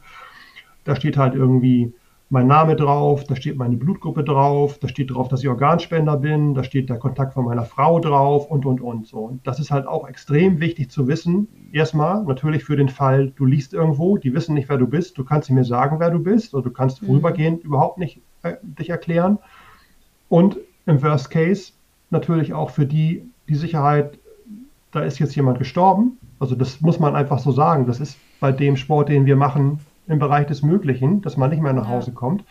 Da steht halt irgendwie mein Name drauf, da steht meine Blutgruppe drauf, da steht drauf, dass ich Organspender bin, da steht der Kontakt von meiner Frau drauf und, und, und. So. Und das ist halt auch extrem wichtig zu wissen. Erstmal natürlich für den Fall, du liest irgendwo, die wissen nicht, wer du bist, du kannst mir sagen, wer du bist, oder du kannst mhm. vorübergehend überhaupt nicht äh, dich erklären. Und im Worst Case natürlich auch für die die Sicherheit, da ist jetzt jemand gestorben. Also das muss man einfach so sagen. Das ist bei dem Sport, den wir machen, im Bereich des Möglichen, dass man nicht mehr nach Hause kommt.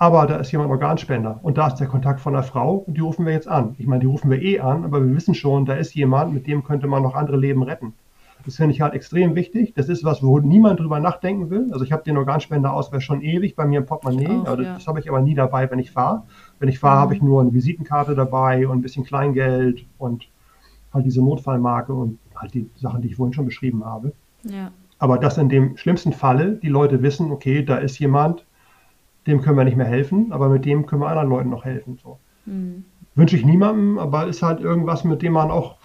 Aber da ist jemand Organspender und da ist der Kontakt von der Frau und die rufen wir jetzt an. Ich meine, die rufen wir eh an, aber wir wissen schon, da ist jemand, mit dem könnte man noch andere Leben retten. Das finde ich halt extrem wichtig. Das ist was, wo niemand drüber nachdenken will. Also ich habe den Organspenderausweis schon ewig bei mir im Portemonnaie. Oh, das, ja. das habe ich aber nie dabei, wenn ich fahre. Wenn ich fahre, mhm. habe ich nur eine Visitenkarte dabei und ein bisschen Kleingeld und halt diese Notfallmarke und halt die Sachen, die ich vorhin schon beschrieben habe. Ja. Aber dass in dem schlimmsten Falle die Leute wissen, okay, da ist jemand, dem können wir nicht mehr helfen, aber mit dem können wir anderen Leuten noch helfen. So. Mhm. Wünsche ich niemandem, aber ist halt irgendwas, mit dem man auch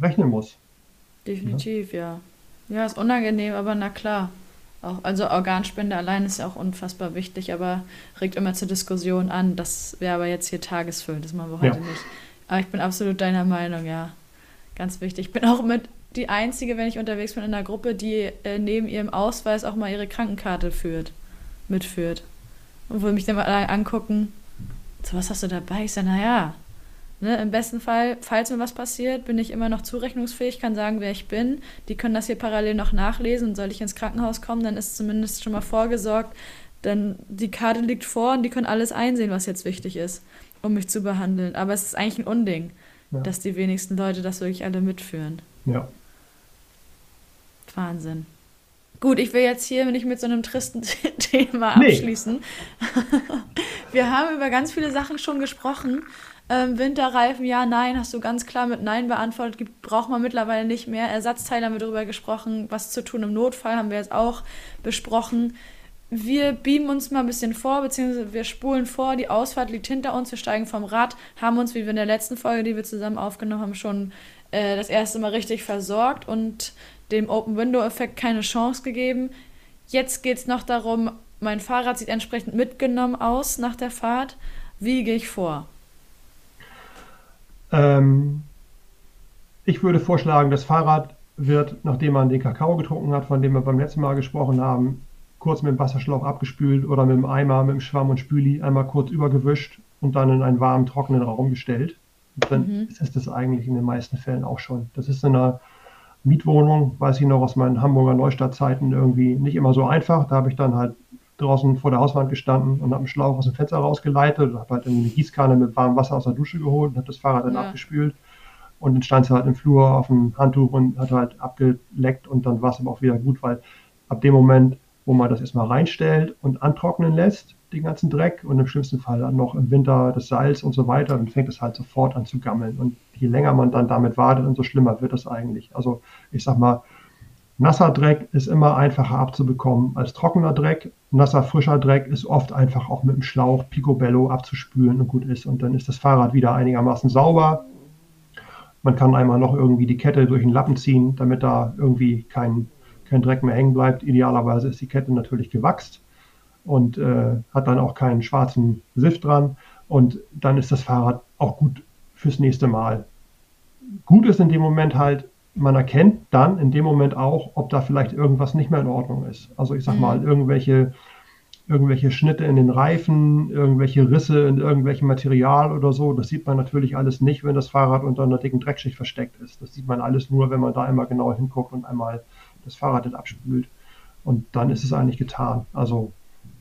rechnen muss. Definitiv, ja. Ja, ja ist unangenehm, aber na klar. Auch, also Organspende allein ist ja auch unfassbar wichtig, aber regt immer zur Diskussion an. Das wäre aber jetzt hier tagesfüllend, das machen wir heute ja. nicht. Aber ich bin absolut deiner Meinung, ja. Ganz wichtig. Ich bin auch mit die einzige, wenn ich unterwegs bin in einer Gruppe, die äh, neben ihrem Ausweis auch mal ihre Krankenkarte führt, mitführt. Und wo mich dann mal angucken, so was hast du dabei? Ich sage, naja, ne, im besten Fall, falls mir was passiert, bin ich immer noch zurechnungsfähig, kann sagen, wer ich bin. Die können das hier parallel noch nachlesen und soll ich ins Krankenhaus kommen, dann ist zumindest schon mal vorgesorgt. Denn die Karte liegt vor und die können alles einsehen, was jetzt wichtig ist, um mich zu behandeln. Aber es ist eigentlich ein Unding, ja. dass die wenigsten Leute das wirklich alle mitführen. Ja. Wahnsinn. Gut, ich will jetzt hier nicht mit so einem tristen Thema abschließen. Nee. Wir haben über ganz viele Sachen schon gesprochen. Ähm, Winterreifen, ja, nein, hast du ganz klar mit Nein beantwortet. Gibt, braucht man mittlerweile nicht mehr. Ersatzteile haben wir darüber gesprochen. Was zu tun im Notfall haben wir jetzt auch besprochen. Wir beamen uns mal ein bisschen vor, beziehungsweise wir spulen vor. Die Ausfahrt liegt hinter uns. Wir steigen vom Rad, haben uns, wie wir in der letzten Folge, die wir zusammen aufgenommen haben, schon äh, das erste Mal richtig versorgt und dem Open-Window-Effekt keine Chance gegeben. Jetzt geht es noch darum, mein Fahrrad sieht entsprechend mitgenommen aus nach der Fahrt. Wie gehe ich vor? Ähm, ich würde vorschlagen, das Fahrrad wird, nachdem man den Kakao getrunken hat, von dem wir beim letzten Mal gesprochen haben, kurz mit dem Wasserschlauch abgespült oder mit dem Eimer, mit dem Schwamm und Spüli einmal kurz übergewischt und dann in einen warmen, trockenen Raum gestellt. Und dann mhm. ist das eigentlich in den meisten Fällen auch schon. Das ist in einer Mietwohnung, weiß ich noch aus meinen Hamburger Neustadtzeiten, irgendwie nicht immer so einfach. Da habe ich dann halt draußen vor der Hauswand gestanden und habe einen Schlauch aus dem Fenster rausgeleitet und habe halt eine Gießkanne mit warmem Wasser aus der Dusche geholt und habe das Fahrrad dann ja. abgespült. Und dann stand es halt im Flur auf dem Handtuch und hat halt abgeleckt und dann war es aber auch wieder gut, weil ab dem Moment, wo man das erstmal reinstellt und antrocknen lässt, den ganzen Dreck und im schlimmsten Fall dann noch im Winter das Salz und so weiter, dann fängt es halt sofort an zu gammeln. Und je länger man dann damit wartet, umso schlimmer wird es eigentlich. Also ich sag mal, nasser Dreck ist immer einfacher abzubekommen als trockener Dreck. Nasser, frischer Dreck ist oft einfach auch mit dem Schlauch Picobello abzuspülen und gut ist. Und dann ist das Fahrrad wieder einigermaßen sauber. Man kann einmal noch irgendwie die Kette durch den Lappen ziehen, damit da irgendwie kein, kein Dreck mehr hängen bleibt. Idealerweise ist die Kette natürlich gewachst und äh, hat dann auch keinen schwarzen Sift dran. Und dann ist das Fahrrad auch gut fürs nächste Mal. Gut ist in dem Moment halt, man erkennt dann in dem Moment auch, ob da vielleicht irgendwas nicht mehr in Ordnung ist. Also ich sag mhm. mal, irgendwelche, irgendwelche Schnitte in den Reifen, irgendwelche Risse in irgendwelchem Material oder so, das sieht man natürlich alles nicht, wenn das Fahrrad unter einer dicken Dreckschicht versteckt ist. Das sieht man alles nur, wenn man da einmal genau hinguckt und einmal das Fahrrad abspült. Und dann ist es eigentlich getan. Also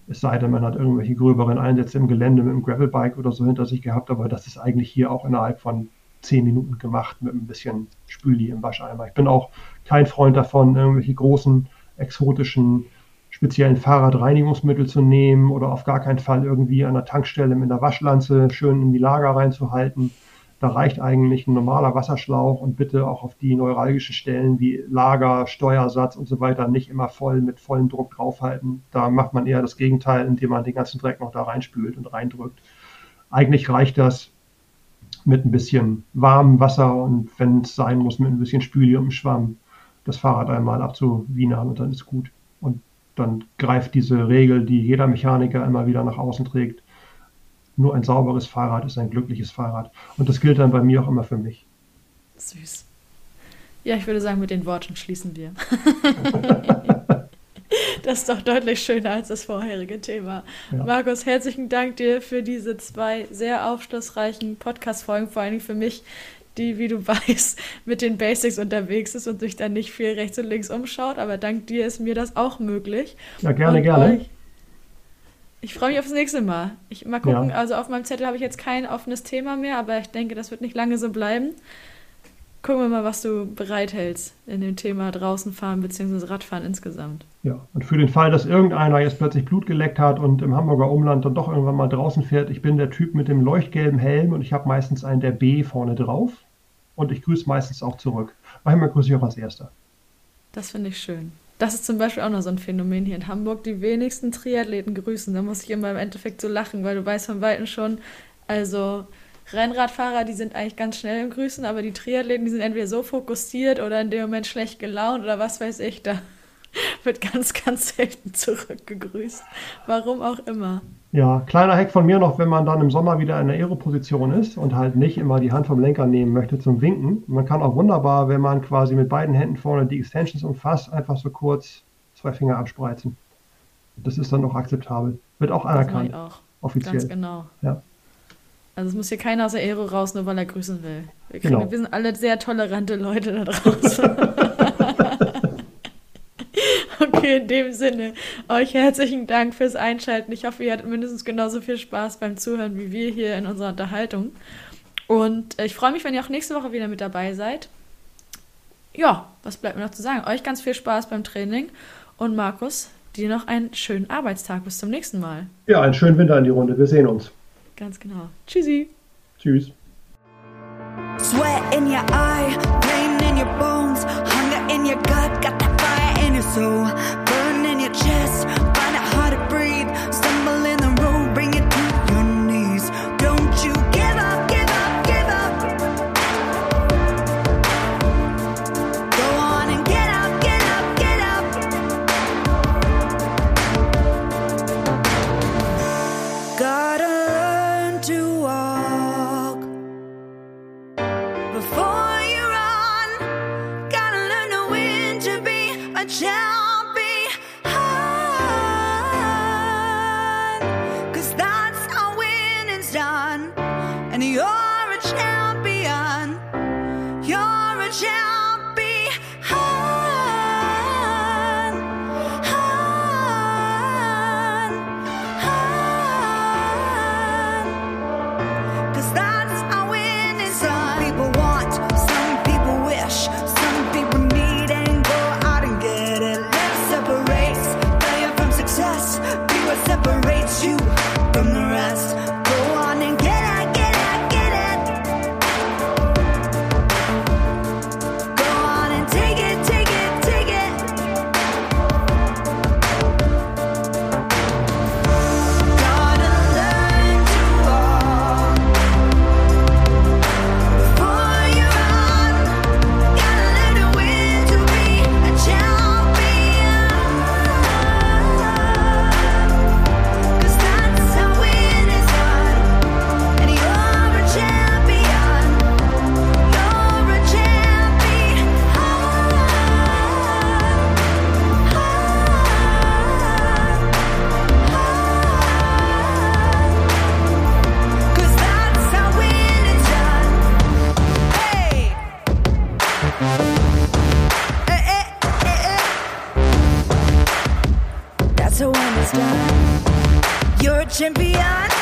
es sei denn, man hat irgendwelche gröberen Einsätze im Gelände mit einem Gravelbike oder so hinter sich gehabt, aber das ist eigentlich hier auch innerhalb von zehn Minuten gemacht mit ein bisschen Spüli im Wascheimer. Ich bin auch kein Freund davon, irgendwelche großen, exotischen speziellen Fahrradreinigungsmittel zu nehmen oder auf gar keinen Fall irgendwie an der Tankstelle mit einer Waschlanze schön in die Lager reinzuhalten. Da reicht eigentlich ein normaler Wasserschlauch und bitte auch auf die neuralgischen Stellen wie Lager, Steuersatz und so weiter nicht immer voll mit vollem Druck draufhalten. Da macht man eher das Gegenteil, indem man den ganzen Dreck noch da reinspült und reindrückt. Eigentlich reicht das mit ein bisschen warmem Wasser und wenn es sein muss, mit ein bisschen Spüli und einem Schwamm das Fahrrad einmal abzuwienern und dann ist gut. Und dann greift diese Regel, die jeder Mechaniker immer wieder nach außen trägt, nur ein sauberes Fahrrad ist ein glückliches Fahrrad. Und das gilt dann bei mir auch immer für mich. Süß. Ja, ich würde sagen, mit den Worten schließen wir. das ist doch deutlich schöner als das vorherige Thema. Ja. Markus, herzlichen Dank dir für diese zwei sehr aufschlussreichen Podcast-Folgen, vor allem für mich, die, wie du weißt, mit den Basics unterwegs ist und sich dann nicht viel rechts und links umschaut. Aber dank dir ist mir das auch möglich. Ja, gerne, und gerne. Euch, ich freue mich aufs nächste Mal. Ich mal gucken, ja. also auf meinem Zettel habe ich jetzt kein offenes Thema mehr, aber ich denke, das wird nicht lange so bleiben. Gucken wir mal, was du bereithältst in dem Thema draußen fahren bzw. Radfahren insgesamt. Ja, und für den Fall, dass irgendeiner jetzt plötzlich Blut geleckt hat und im Hamburger Umland dann doch irgendwann mal draußen fährt, ich bin der Typ mit dem leuchtgelben Helm und ich habe meistens einen der B vorne drauf und ich grüße meistens auch zurück. Manchmal grüße ich auch als Erster. Das finde ich schön. Das ist zum Beispiel auch noch so ein Phänomen hier in Hamburg. Die wenigsten Triathleten grüßen. Da muss ich immer im Endeffekt so lachen, weil du weißt von Weitem schon, also Rennradfahrer, die sind eigentlich ganz schnell im Grüßen, aber die Triathleten, die sind entweder so fokussiert oder in dem Moment schlecht gelaunt oder was weiß ich. Da wird ganz, ganz selten zurückgegrüßt. Warum auch immer. Ja, kleiner Hack von mir noch, wenn man dann im Sommer wieder in der Aero-Position ist und halt nicht immer die Hand vom Lenker nehmen möchte zum Winken. Man kann auch wunderbar, wenn man quasi mit beiden Händen vorne die Extensions umfasst, einfach so kurz zwei Finger abspreizen. Das ist dann auch akzeptabel. Wird auch anerkannt. Das auch. Offiziell. Ganz genau. Ja. Also es muss hier keiner aus der Aero raus, nur weil er grüßen will. Wir, kriegen, genau. wir sind alle sehr tolerante Leute da draußen. Okay, in dem Sinne, euch herzlichen Dank fürs Einschalten. Ich hoffe, ihr hattet mindestens genauso viel Spaß beim Zuhören wie wir hier in unserer Unterhaltung. Und ich freue mich, wenn ihr auch nächste Woche wieder mit dabei seid. Ja, was bleibt mir noch zu sagen? Euch ganz viel Spaß beim Training und Markus, dir noch einen schönen Arbeitstag. Bis zum nächsten Mal. Ja, einen schönen Winter in die Runde. Wir sehen uns. Ganz genau. Tschüssi. Tschüss. Sweat in your eye, pain in your bones, hunger in your gut, got so You're a champion.